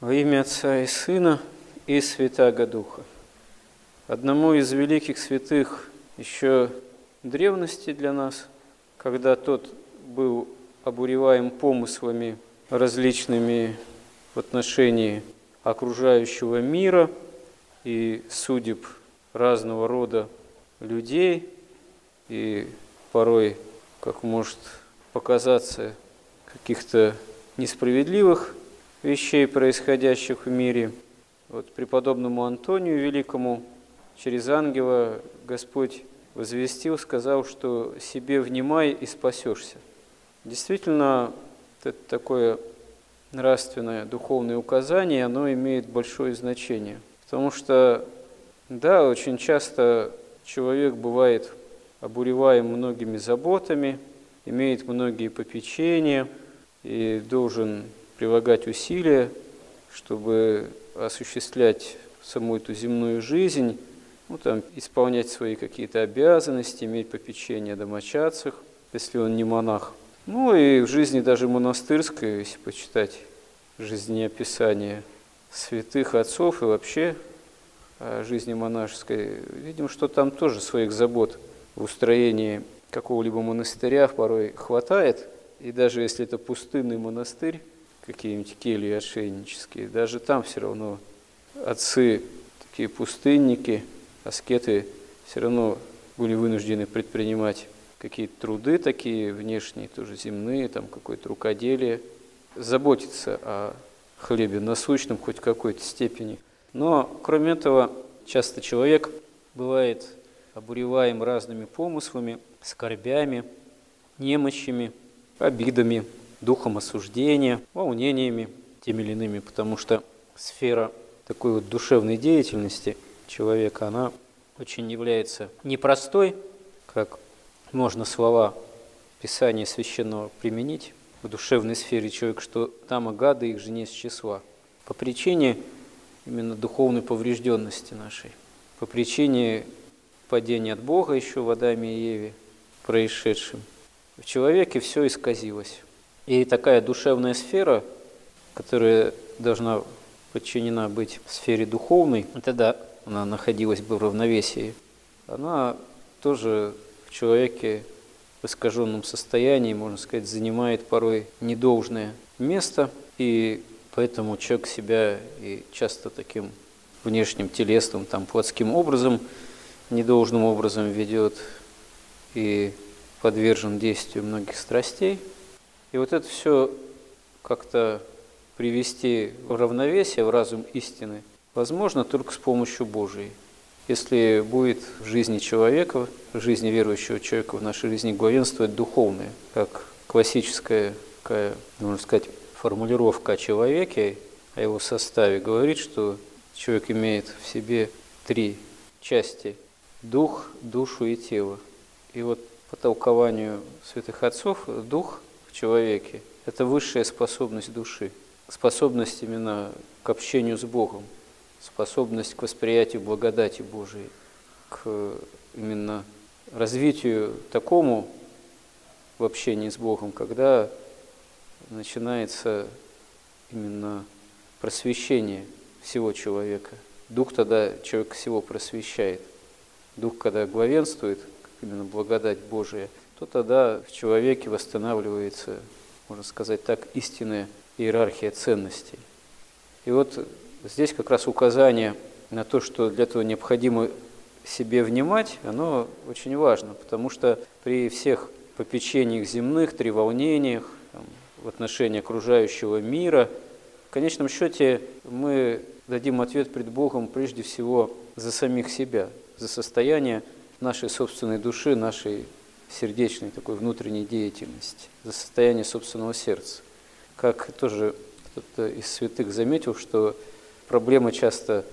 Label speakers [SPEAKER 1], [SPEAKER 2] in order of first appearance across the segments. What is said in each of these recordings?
[SPEAKER 1] Во имя Отца и Сына и Святаго Духа. Одному из великих святых еще древности для нас, когда тот был обуреваем помыслами различными в отношении окружающего мира и судеб разного рода людей, и порой, как может показаться, каких-то несправедливых вещей, происходящих в мире. Вот преподобному Антонию Великому через ангела Господь возвестил, сказал, что себе внимай и спасешься. Действительно, это такое нравственное, духовное указание, оно имеет большое значение. Потому что, да, очень часто человек бывает обуреваем многими заботами, имеет многие попечения и должен прилагать усилия, чтобы осуществлять саму эту земную жизнь, ну, там, исполнять свои какие-то обязанности, иметь попечение о домочадцах, если он не монах. Ну и в жизни даже монастырской, если почитать жизнеописание святых отцов и вообще о жизни монашеской, видим, что там тоже своих забот в устроении какого-либо монастыря порой хватает. И даже если это пустынный монастырь, какие-нибудь кельи отшельнические, даже там все равно отцы, такие пустынники, аскеты все равно были вынуждены предпринимать какие-то труды такие внешние, тоже земные, там какое-то рукоделие, заботиться о хлебе насущном хоть какой-то степени. Но, кроме этого, часто человек бывает обуреваем разными помыслами, скорбями, немощами, обидами, духом осуждения, волнениями теми или иными, потому что сфера такой вот душевной деятельности человека, она очень является непростой, как можно слова Писания Священного применить в душевной сфере человека, что там и их же не с числа. По причине именно духовной поврежденности нашей, по причине падения от Бога еще в Адаме и Еве происшедшем, в человеке все исказилось. И такая душевная сфера, которая должна подчинена быть сфере духовной, тогда она находилась бы в равновесии, она тоже в человеке в искаженном состоянии, можно сказать, занимает порой недолжное место, и поэтому человек себя и часто таким внешним, телесным, там, плотским образом, недолжным образом ведет и подвержен действию многих страстей – и вот это все как-то привести в равновесие, в разум истины, возможно только с помощью Божией. Если будет в жизни человека, в жизни верующего человека, в нашей жизни главенствовать духовное, как классическая, такая, можно сказать, формулировка о человеке, о его составе, говорит, что человек имеет в себе три части – дух, душу и тело. И вот по толкованию святых отцов дух человеке. Это высшая способность души, способность именно к общению с Богом, способность к восприятию благодати Божией, к именно развитию такому в общении с Богом, когда начинается именно просвещение всего человека. Дух тогда человек всего просвещает. Дух, когда главенствует, именно благодать Божия – то тогда в человеке восстанавливается, можно сказать так, истинная иерархия ценностей. И вот здесь как раз указание на то, что для этого необходимо себе внимать, оно очень важно, потому что при всех попечениях земных, треволнениях, там, в отношении окружающего мира, в конечном счете мы дадим ответ пред Богом прежде всего за самих себя, за состояние нашей собственной души, нашей сердечной такой внутренней деятельности, за состояние собственного сердца. Как тоже кто-то из святых заметил, что проблема часто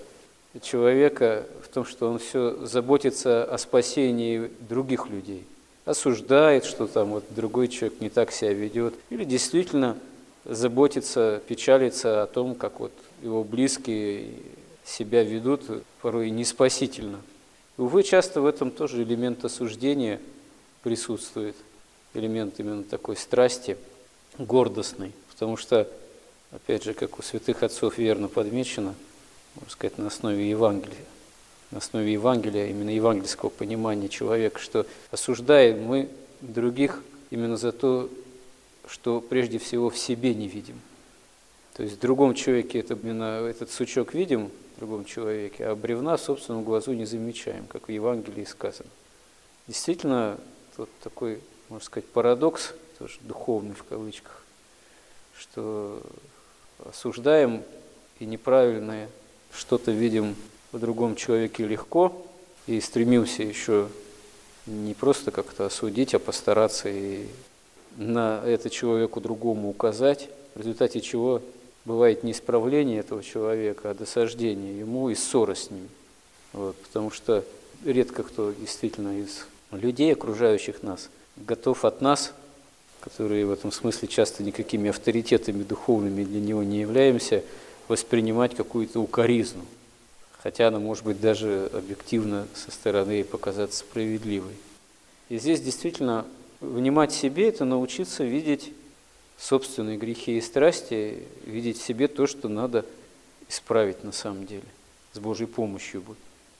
[SPEAKER 1] человека в том, что он все заботится о спасении других людей, осуждает, что там вот другой человек не так себя ведет, или действительно заботится, печалится о том, как вот его близкие себя ведут порой не спасительно. Увы, часто в этом тоже элемент осуждения – присутствует элемент именно такой страсти, гордостной, потому что опять же, как у святых отцов верно подмечено, можно сказать, на основе Евангелия, на основе Евангелия, именно евангельского понимания человека, что осуждаем мы других именно за то, что прежде всего в себе не видим. То есть в другом человеке это, именно этот сучок видим, в другом человеке, а бревна в собственном глазу не замечаем, как в Евангелии сказано. Действительно, тут такой, можно сказать, парадокс, тоже духовный в кавычках, что осуждаем и неправильное что-то видим в другом человеке легко и стремимся еще не просто как-то осудить, а постараться и на это человеку другому указать, в результате чего бывает не исправление этого человека, а досаждение ему и ссора с ним. Вот, потому что редко кто действительно из людей, окружающих нас, готов от нас, которые в этом смысле часто никакими авторитетами духовными для него не являемся, воспринимать какую-то укоризну, хотя она может быть даже объективно со стороны показаться справедливой. И здесь действительно внимать себе – это научиться видеть собственные грехи и страсти, видеть в себе то, что надо исправить на самом деле, с Божьей помощью.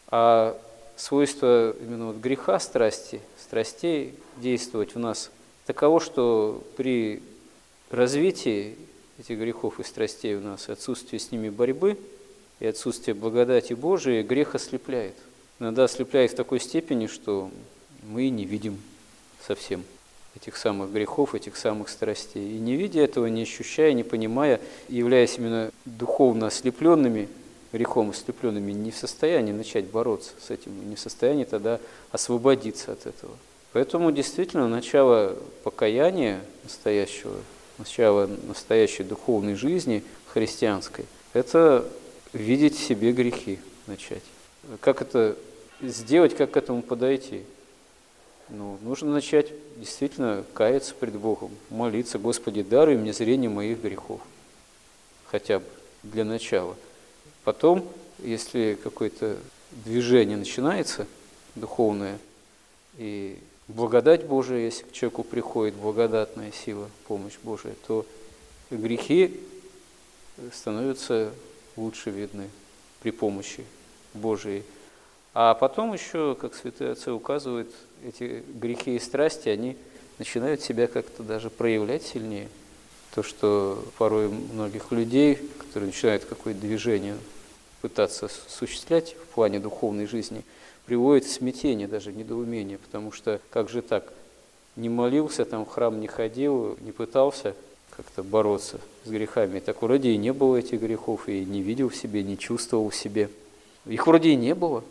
[SPEAKER 1] А свойство именно вот греха, страсти, страстей действовать в нас таково, что при развитии этих грехов и страстей у нас, отсутствие с ними борьбы и отсутствие благодати Божией, грех ослепляет. Иногда ослепляет в такой степени, что мы не видим совсем этих самых грехов, этих самых страстей. И не видя этого, не ощущая, не понимая, являясь именно духовно ослепленными, грехом ослепленными, не в состоянии начать бороться с этим, не в состоянии тогда освободиться от этого. Поэтому действительно начало покаяния настоящего, начало настоящей духовной жизни христианской, это видеть себе грехи начать. Как это сделать, как к этому подойти? Ну, нужно начать действительно каяться пред Богом, молиться, Господи, даруй мне зрение моих грехов. Хотя бы для начала. Потом, если какое-то движение начинается, духовное, и благодать Божия, если к человеку приходит благодатная сила, помощь Божия, то грехи становятся лучше видны при помощи Божией. А потом еще, как святые отцы указывают, эти грехи и страсти, они начинают себя как-то даже проявлять сильнее. То, что порой многих людей, которые начинают какое-то движение пытаться осуществлять в плане духовной жизни, приводит в смятение, даже в недоумение, потому что как же так, не молился, там в храм не ходил, не пытался как-то бороться с грехами. Так вроде и не было этих грехов, и не видел в себе, не чувствовал в себе. Их вроде и не было.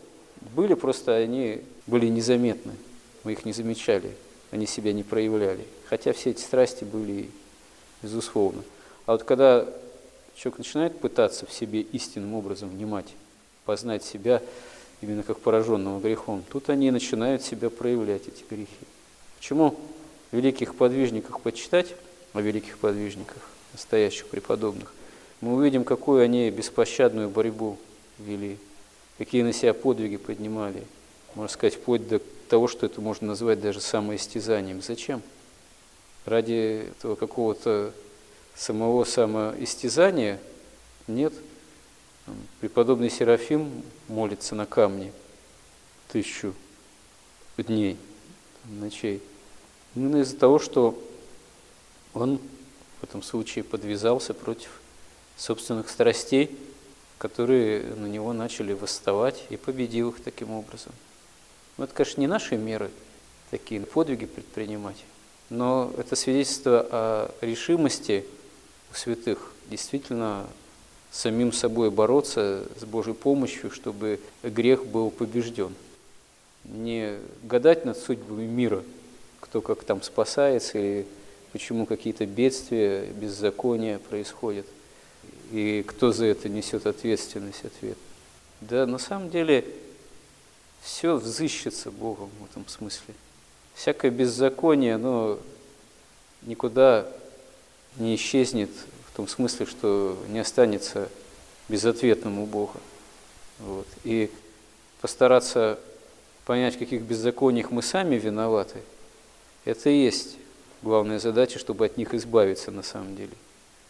[SPEAKER 1] Были, просто они были незаметны. Мы их не замечали, они себя не проявляли. Хотя все эти страсти были, безусловно. А вот когда человек начинает пытаться в себе истинным образом внимать, познать себя именно как пораженного грехом, тут они начинают себя проявлять, эти грехи. Почему великих подвижниках почитать, о великих подвижниках, настоящих преподобных, мы увидим, какую они беспощадную борьбу вели, какие на себя подвиги поднимали, можно сказать, вплоть до того, что это можно назвать даже самоистязанием. Зачем? Ради этого какого-то самого самоистязания нет. Преподобный Серафим молится на камне тысячу дней, ночей. Именно из-за того, что он в этом случае подвязался против собственных страстей, которые на него начали восставать и победил их таким образом. Ну, это, конечно, не наши меры такие подвиги предпринимать, но это свидетельство о решимости святых действительно самим собой бороться с Божьей помощью, чтобы грех был побежден. Не гадать над судьбами мира, кто как там спасается, или почему какие-то бедствия, беззакония происходят, и кто за это несет ответственность, ответ. Да, на самом деле, все взыщется Богом в этом смысле. Всякое беззаконие, оно никуда не исчезнет в том смысле, что не останется безответным у Бога. Вот. И постараться понять, в каких беззакониях мы сами виноваты, это и есть главная задача, чтобы от них избавиться на самом деле,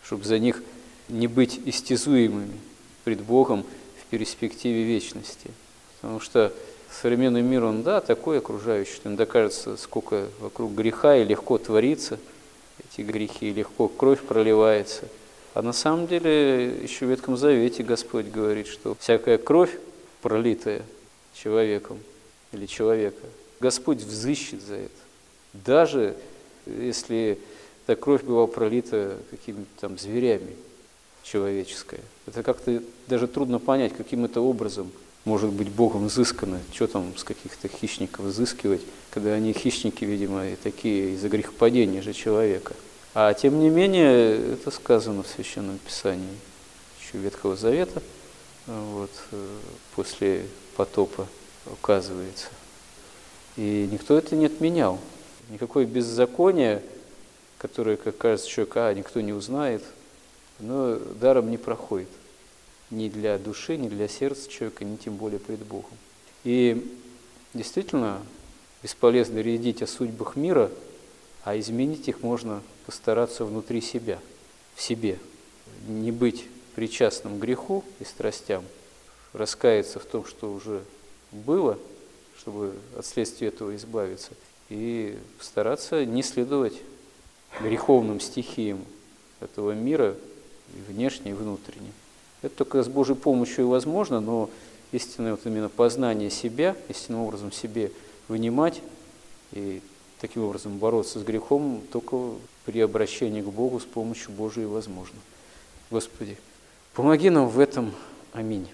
[SPEAKER 1] чтобы за них не быть истязуемыми пред Богом в перспективе вечности. Потому что современный мир, он, да, такой окружающий, что иногда кажется, сколько вокруг греха и легко творится эти грехи, легко кровь проливается. А на самом деле еще в Ветхом Завете Господь говорит, что всякая кровь, пролитая человеком или человека, Господь взыщет за это. Даже если эта кровь была пролита какими-то там зверями человеческая. Это как-то даже трудно понять, каким это образом может быть Богом изыскано. Что там с каких-то хищников изыскивать, когда они хищники, видимо, и такие из-за грехопадения же человека. А тем не менее, это сказано в Священном Писании, еще Ветхого Завета, вот, э, после потопа указывается. И никто это не отменял. Никакое беззаконие, которое, как кажется человеку, а, никто не узнает, но даром не проходит. Ни для души, ни для сердца человека, ни тем более пред Богом. И действительно, бесполезно рядить о судьбах мира, а изменить их можно постараться внутри себя, в себе. Не быть причастным к греху и страстям, раскаяться в том, что уже было – чтобы от следствия этого избавиться, и стараться не следовать греховным стихиям этого мира, и внешне, и внутренне. Это только с Божьей помощью и возможно, но истинное вот именно познание себя, истинным образом себе вынимать и таким образом бороться с грехом только при обращении к Богу с помощью Божией возможно. Господи, помоги нам в этом. Аминь.